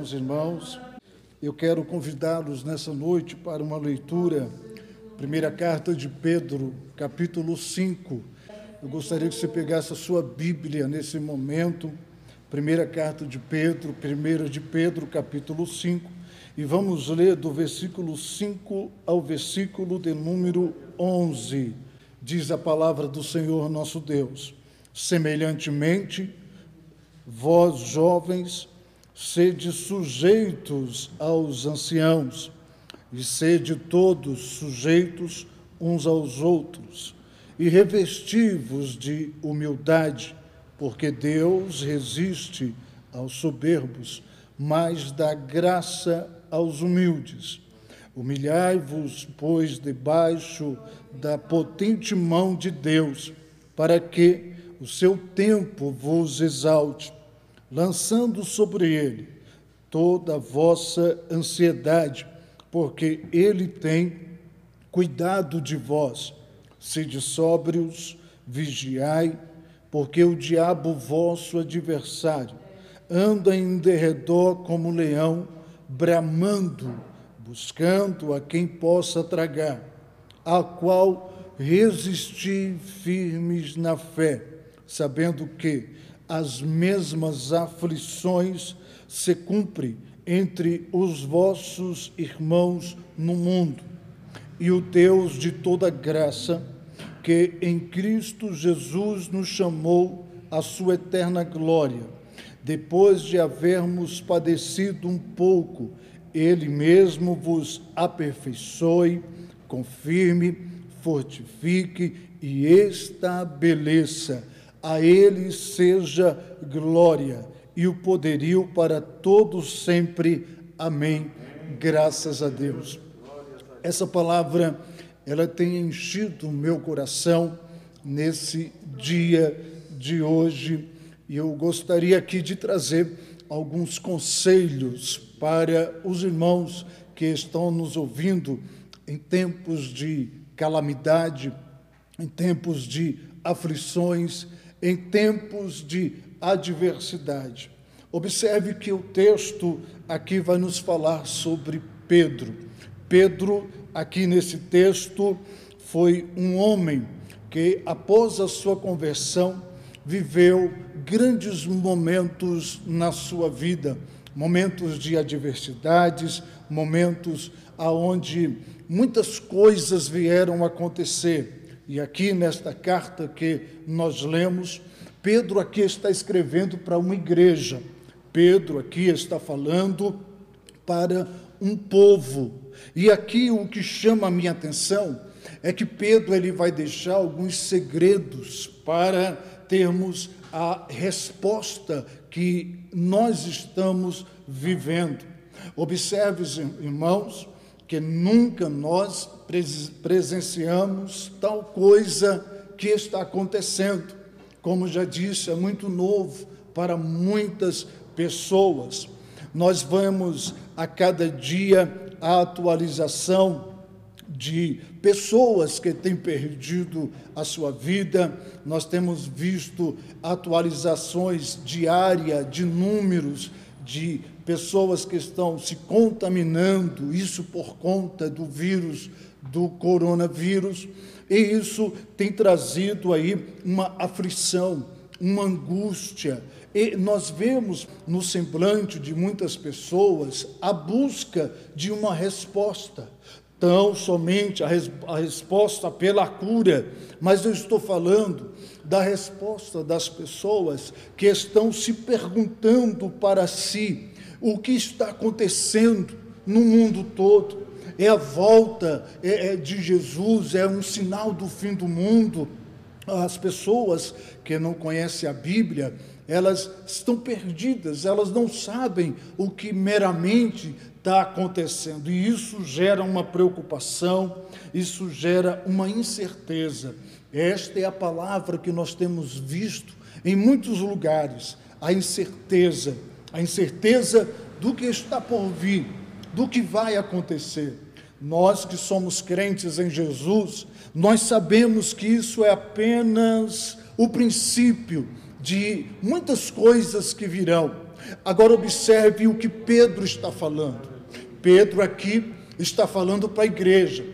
com os irmãos. Eu quero convidá-los nessa noite para uma leitura, primeira carta de Pedro, capítulo 5. Eu gostaria que você pegasse a sua Bíblia nesse momento, primeira carta de Pedro, primeira de Pedro, capítulo 5, e vamos ler do versículo 5 ao versículo de número 11. Diz a palavra do Senhor nosso Deus: Semelhantemente, vós jovens, sede sujeitos aos anciãos, e sede todos sujeitos uns aos outros, e revesti-vos de humildade, porque Deus resiste aos soberbos, mas dá graça aos humildes. Humilhai-vos, pois, debaixo da potente mão de Deus, para que o seu tempo vos exalte lançando sobre ele toda a vossa ansiedade, porque ele tem cuidado de vós. Sede sóbrios, vigiai, porque o diabo, vosso adversário, anda em derredor como leão, bramando, buscando a quem possa tragar, a qual resisti firmes na fé, sabendo que as mesmas aflições se cumprem entre os vossos irmãos no mundo. E o Deus de toda graça, que em Cristo Jesus nos chamou à sua eterna glória, depois de havermos padecido um pouco, ele mesmo vos aperfeiçoe, confirme, fortifique e estabeleça a Ele seja glória e o poderio para todos sempre. Amém. Graças a Deus. Essa palavra, ela tem enchido o meu coração nesse dia de hoje e eu gostaria aqui de trazer alguns conselhos para os irmãos que estão nos ouvindo em tempos de calamidade, em tempos de aflições, em tempos de adversidade. Observe que o texto aqui vai nos falar sobre Pedro. Pedro, aqui nesse texto, foi um homem que, após a sua conversão, viveu grandes momentos na sua vida, momentos de adversidades, momentos aonde muitas coisas vieram acontecer e aqui nesta carta que nós lemos, Pedro aqui está escrevendo para uma igreja. Pedro aqui está falando para um povo. E aqui o que chama a minha atenção é que Pedro ele vai deixar alguns segredos para termos a resposta que nós estamos vivendo. Observe, irmãos, que nunca nós presenciamos tal coisa que está acontecendo. Como já disse, é muito novo para muitas pessoas. Nós vamos a cada dia a atualização de pessoas que têm perdido a sua vida. Nós temos visto atualizações diárias de números de pessoas que estão se contaminando, isso por conta do vírus, do coronavírus, e isso tem trazido aí uma aflição, uma angústia. E nós vemos no semblante de muitas pessoas a busca de uma resposta. Tão somente a, res, a resposta pela cura, mas eu estou falando da resposta das pessoas que estão se perguntando para si o que está acontecendo no mundo todo. É a volta é, é de Jesus, é um sinal do fim do mundo. As pessoas que não conhecem a Bíblia, elas estão perdidas, elas não sabem o que meramente está acontecendo. E isso gera uma preocupação, isso gera uma incerteza. Esta é a palavra que nós temos visto em muitos lugares: a incerteza a incerteza do que está por vir, do que vai acontecer. Nós que somos crentes em Jesus, nós sabemos que isso é apenas o princípio de muitas coisas que virão. Agora observe o que Pedro está falando. Pedro aqui está falando para a igreja.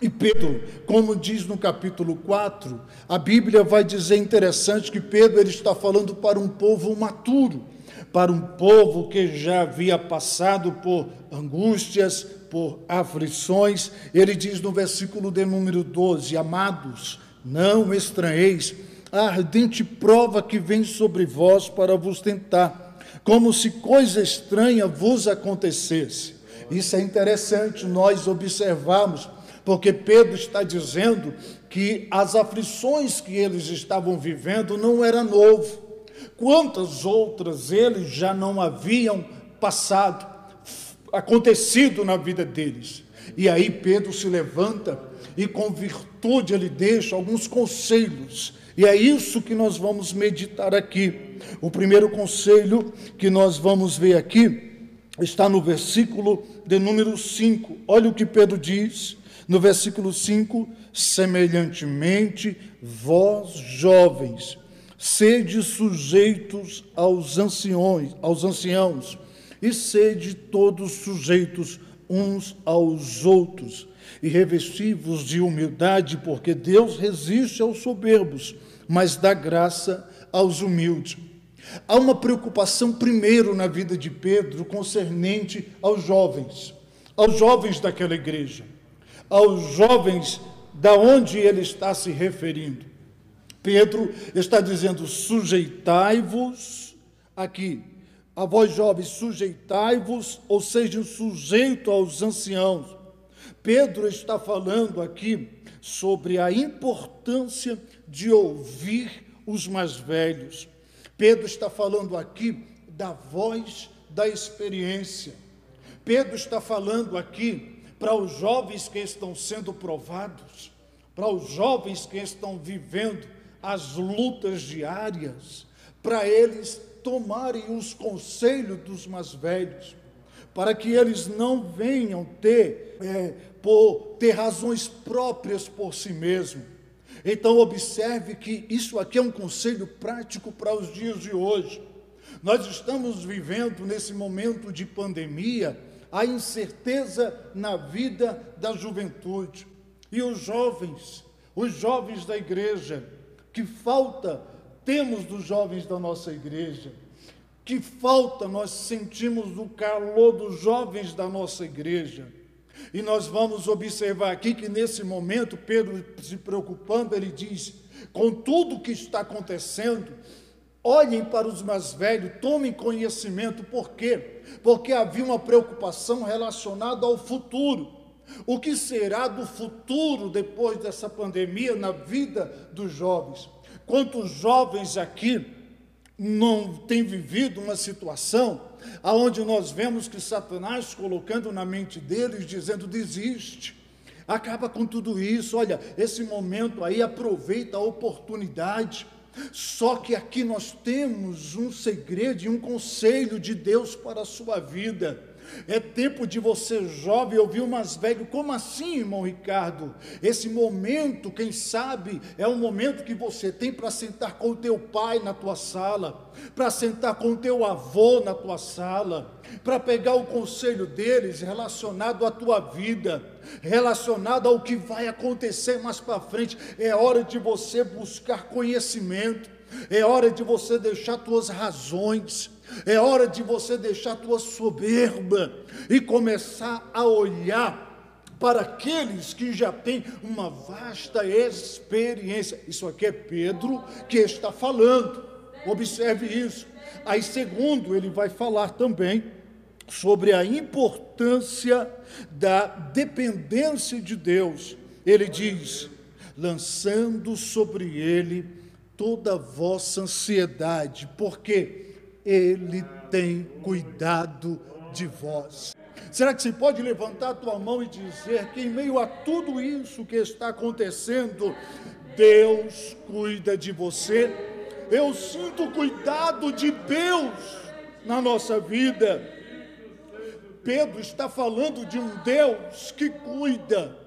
E Pedro, como diz no capítulo 4, a Bíblia vai dizer interessante que Pedro ele está falando para um povo maturo, para um povo que já havia passado por angústias, por aflições. Ele diz no versículo de número 12: Amados, não estranheis a ardente prova que vem sobre vós para vos tentar, como se coisa estranha vos acontecesse. Isso é interessante nós observarmos, porque Pedro está dizendo que as aflições que eles estavam vivendo não era novo. Quantas outras eles já não haviam passado, acontecido na vida deles. E aí Pedro se levanta e com virtude ele deixa alguns conselhos e é isso que nós vamos meditar aqui. O primeiro conselho que nós vamos ver aqui está no versículo de número 5. Olha o que Pedro diz no versículo 5: semelhantemente, vós jovens, sede sujeitos aos anciões, aos anciãos, e sede todos sujeitos uns aos outros e revesti-vos de humildade, porque Deus resiste aos soberbos, mas dá graça aos humildes. Há uma preocupação primeiro na vida de Pedro concernente aos jovens, aos jovens daquela igreja, aos jovens da onde ele está se referindo. Pedro está dizendo: sujeitai-vos aqui, a vós jovens, sujeitai-vos, ou seja, sujeito aos anciãos, Pedro está falando aqui sobre a importância de ouvir os mais velhos. Pedro está falando aqui da voz da experiência. Pedro está falando aqui para os jovens que estão sendo provados, para os jovens que estão vivendo as lutas diárias, para eles tomarem os conselhos dos mais velhos, para que eles não venham ter é, por ter razões próprias por si mesmo. Então, observe que isso aqui é um conselho prático para os dias de hoje. Nós estamos vivendo nesse momento de pandemia a incerteza na vida da juventude. E os jovens, os jovens da igreja, que falta temos dos jovens da nossa igreja? Que falta nós sentimos o calor dos jovens da nossa igreja? E nós vamos observar aqui que nesse momento, Pedro se preocupando, ele diz: com tudo que está acontecendo, olhem para os mais velhos, tomem conhecimento, por quê? Porque havia uma preocupação relacionada ao futuro. O que será do futuro depois dessa pandemia na vida dos jovens? Quantos jovens aqui não têm vivido uma situação aonde nós vemos que Satanás colocando na mente deles, dizendo: desiste, acaba com tudo isso, olha, esse momento aí, aproveita a oportunidade. Só que aqui nós temos um segredo e um conselho de Deus para a sua vida. É tempo de você, jovem, ouvir o mais velho. Como assim, irmão Ricardo? Esse momento, quem sabe, é o momento que você tem para sentar com o teu pai na tua sala, para sentar com o teu avô na tua sala, para pegar o conselho deles relacionado à tua vida, relacionado ao que vai acontecer mais para frente. É hora de você buscar conhecimento, é hora de você deixar tuas razões é hora de você deixar a tua soberba e começar a olhar para aqueles que já têm uma vasta experiência. Isso aqui é Pedro que está falando. Observe isso. Aí, segundo, ele vai falar também sobre a importância da dependência de Deus. Ele diz: lançando sobre ele toda a vossa ansiedade, porque ele tem cuidado de vós. Será que você pode levantar a tua mão e dizer que, em meio a tudo isso que está acontecendo, Deus cuida de você? Eu sinto o cuidado de Deus na nossa vida. Pedro está falando de um Deus que cuida.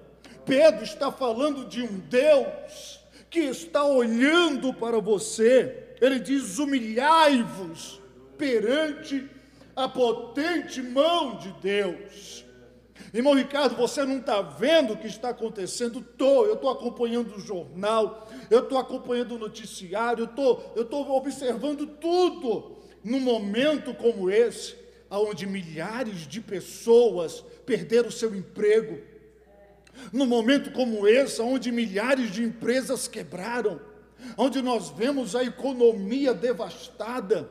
Pedro está falando de um Deus que está olhando para você. Ele diz: humilhai-vos perante a potente mão de Deus. Irmão Ricardo, você não está vendo o que está acontecendo? Estou, eu estou acompanhando o jornal, eu estou acompanhando o noticiário, eu estou tô observando tudo num momento como esse, onde milhares de pessoas perderam seu emprego, num momento como esse, onde milhares de empresas quebraram, onde nós vemos a economia devastada,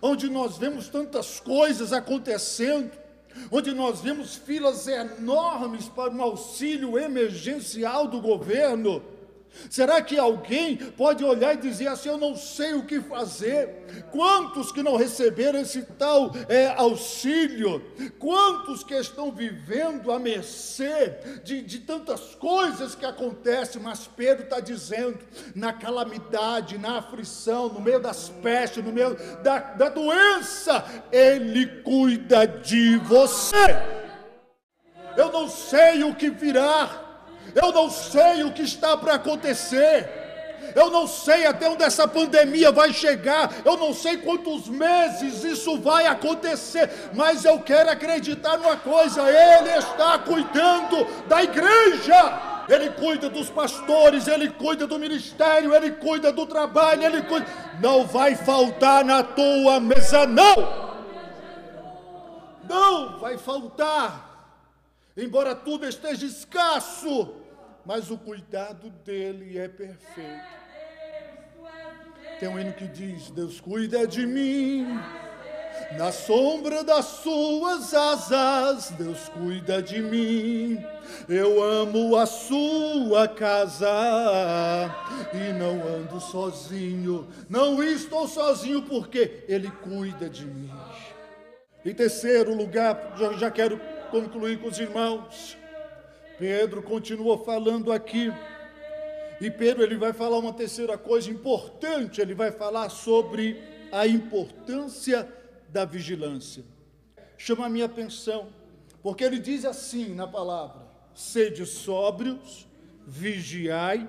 onde nós vemos tantas coisas acontecendo, onde nós vemos filas enormes para um auxílio emergencial do governo, Será que alguém pode olhar e dizer assim: Eu não sei o que fazer? Quantos que não receberam esse tal é, auxílio? Quantos que estão vivendo à mercê de, de tantas coisas que acontecem? Mas Pedro está dizendo: na calamidade, na aflição, no meio das pestes, no meio da, da doença, Ele cuida de você. Eu não sei o que virá eu não sei o que está para acontecer. Eu não sei até onde essa pandemia vai chegar. Eu não sei quantos meses isso vai acontecer. Mas eu quero acreditar numa coisa: Ele está cuidando da igreja. Ele cuida dos pastores, Ele cuida do ministério, Ele cuida do trabalho, Ele cuida. Não vai faltar na tua mesa, não. Não vai faltar. Embora tudo esteja escasso, mas o cuidado dele é perfeito. Tem um hino que diz: Deus cuida de mim. Na sombra das suas asas, Deus cuida de mim. Eu amo a sua casa e não ando sozinho. Não estou sozinho porque Ele cuida de mim. Em terceiro lugar, já, quero concluir com os irmãos. Pedro continua falando aqui. E Pedro ele vai falar uma terceira coisa importante, ele vai falar sobre a importância da vigilância. Chama a minha atenção, porque ele diz assim na palavra: sede sóbrios, vigiai,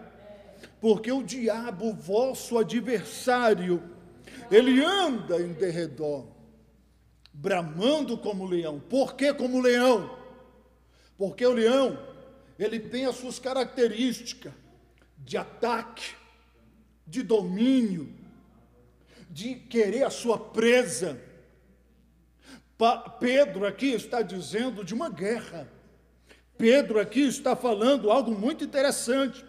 porque o diabo, vosso adversário, ele anda em derredor, bramando como leão. Por que como leão? Porque o leão ele tem as suas características de ataque, de domínio, de querer a sua presa. Pa Pedro aqui está dizendo de uma guerra. Pedro aqui está falando algo muito interessante.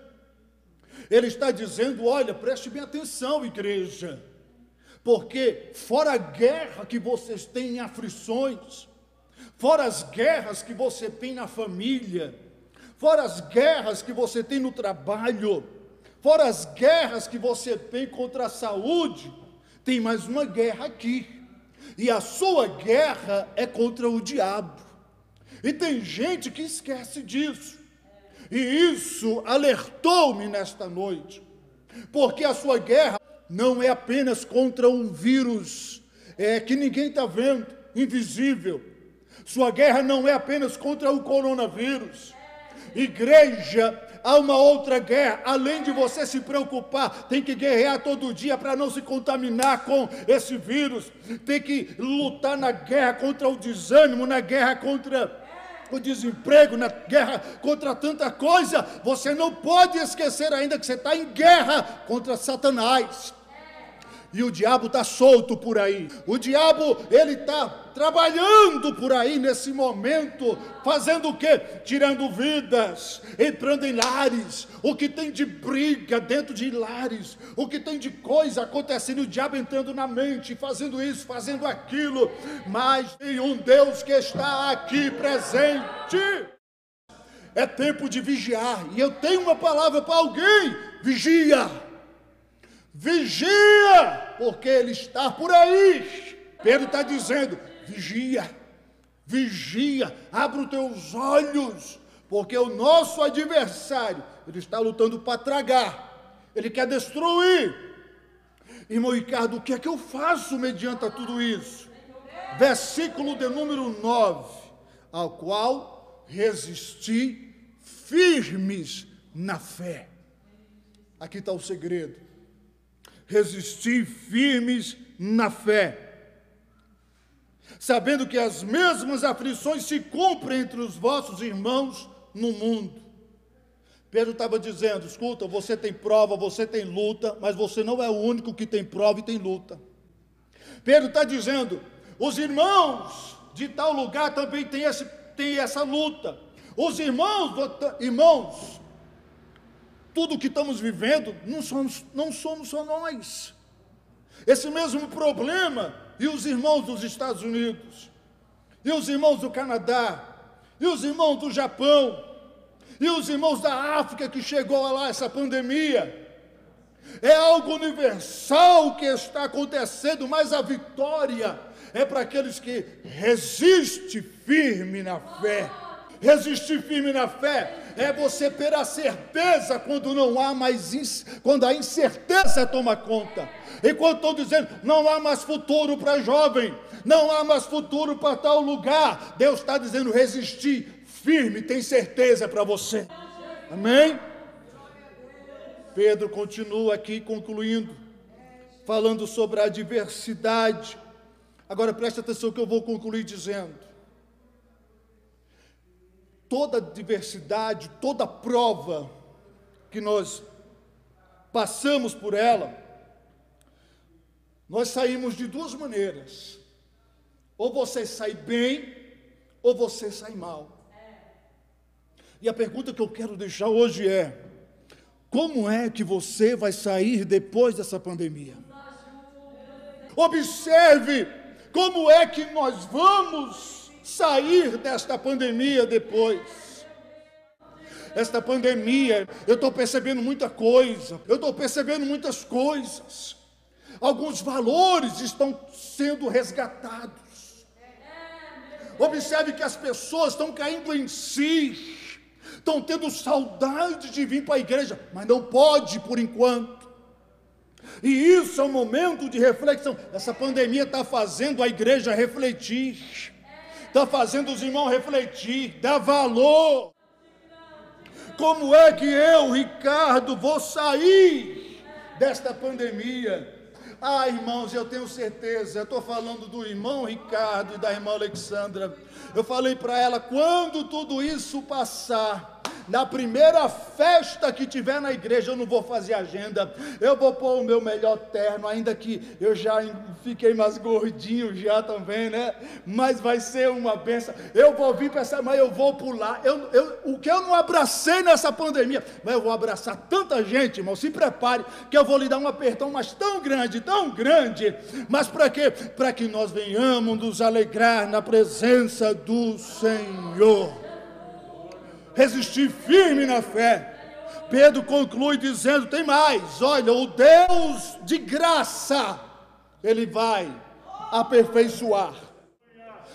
Ele está dizendo: olha, preste bem atenção, igreja, porque fora a guerra que vocês têm em aflições, fora as guerras que você tem na família, fora as guerras que você tem no trabalho, fora as guerras que você tem contra a saúde, tem mais uma guerra aqui. E a sua guerra é contra o diabo. E tem gente que esquece disso. E isso alertou-me nesta noite. Porque a sua guerra não é apenas contra um vírus é, que ninguém está vendo, invisível. Sua guerra não é apenas contra o coronavírus. Igreja, há uma outra guerra, além de você se preocupar, tem que guerrear todo dia para não se contaminar com esse vírus, tem que lutar na guerra contra o desânimo, na guerra contra o desemprego, na guerra contra tanta coisa. Você não pode esquecer ainda que você está em guerra contra Satanás. E o diabo está solto por aí. O diabo, ele está trabalhando por aí nesse momento, fazendo o quê? Tirando vidas, entrando em lares. O que tem de briga dentro de lares, o que tem de coisa acontecendo, o diabo entrando na mente, fazendo isso, fazendo aquilo. Mas tem um Deus que está aqui presente. É tempo de vigiar. E eu tenho uma palavra para alguém: vigia vigia, porque ele está por aí. Pedro está dizendo: vigia, vigia, abra os teus olhos, porque o nosso adversário, ele está lutando para tragar, ele quer destruir. Irmão Ricardo, o que é que eu faço mediante tudo isso? Versículo de número 9, ao qual resisti firmes na fé. Aqui está o segredo resistir firmes na fé. sabendo que as mesmas aflições se cumprem entre os vossos irmãos no mundo. Pedro estava dizendo: escuta, você tem prova, você tem luta, mas você não é o único que tem prova e tem luta. Pedro está dizendo: os irmãos de tal lugar também têm, têm essa luta. Os irmãos, irmãos, tudo que estamos vivendo não somos, não somos só nós. Esse mesmo problema, e os irmãos dos Estados Unidos, e os irmãos do Canadá, e os irmãos do Japão, e os irmãos da África que chegou lá essa pandemia. É algo universal que está acontecendo, mas a vitória é para aqueles que resistem firme na fé. Resistir firme na fé é você ter a certeza quando não há mais, quando a incerteza toma conta. E quando estou dizendo, não há mais futuro para jovem, não há mais futuro para tal lugar, Deus está dizendo resistir firme, tem certeza para você. Amém? Pedro continua aqui concluindo, falando sobre a diversidade. Agora preste atenção que eu vou concluir dizendo: toda diversidade, toda prova que nós passamos por ela, nós saímos de duas maneiras. Ou você sai bem, ou você sai mal. E a pergunta que eu quero deixar hoje é: como é que você vai sair depois dessa pandemia? Observe como é que nós vamos sair desta pandemia depois. Esta pandemia, eu estou percebendo muita coisa, eu estou percebendo muitas coisas. Alguns valores estão sendo resgatados. Observe que as pessoas estão caindo em si estão tendo saudade de vir para a igreja, mas não pode por enquanto. E isso é um momento de reflexão. Essa pandemia está fazendo a igreja refletir, está fazendo os irmãos refletir, dar valor. Como é que eu, Ricardo, vou sair desta pandemia? Ah, irmãos, eu tenho certeza, eu estou falando do irmão Ricardo e da irmã Alexandra. Eu falei para ela: quando tudo isso passar, na primeira festa que tiver na igreja, eu não vou fazer agenda, eu vou pôr o meu melhor terno, ainda que eu já fiquei mais gordinho já também, né? Mas vai ser uma benção. Eu vou vir para essa, mas eu vou pular. Eu, eu, o que eu não abracei nessa pandemia, mas eu vou abraçar tanta gente, irmão. Se prepare, que eu vou lhe dar um apertão, mas tão grande, tão grande. Mas para quê? Para que nós venhamos nos alegrar na presença do Senhor resistir firme na fé. Pedro conclui dizendo: tem mais, olha, o Deus de graça, Ele vai aperfeiçoar.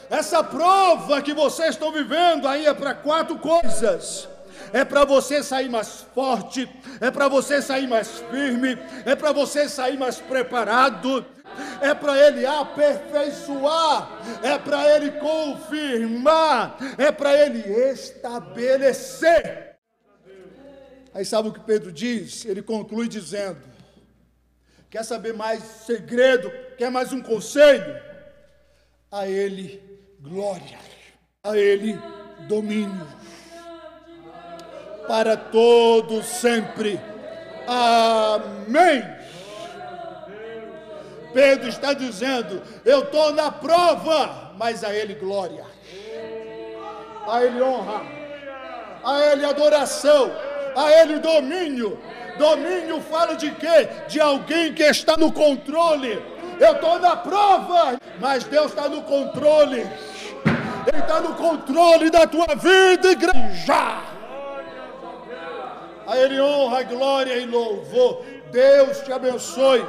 Essa prova que vocês estão vivendo aí é para quatro coisas é para você sair mais forte, é para você sair mais firme, é para você sair mais preparado, é para Ele aperfeiçoar, é para Ele confirmar, é para Ele estabelecer. Aí sabe o que Pedro diz? Ele conclui dizendo: Quer saber mais segredo? Quer mais um conselho? A Ele glória, a Ele domínio, para todos sempre. Amém. Pedro está dizendo: Eu estou na prova, mas a Ele glória, a Ele honra, a Ele adoração, a Ele domínio. Domínio fala de quê? De alguém que está no controle. Eu estou na prova, mas Deus está no controle. Ele está no controle da tua vida, igreja. A Ele honra, glória e louvor. Deus te abençoe.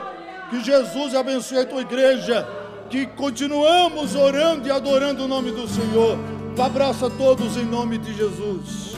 Que Jesus abençoe a tua igreja. Que continuamos orando e adorando o nome do Senhor. Um abraço a todos em nome de Jesus.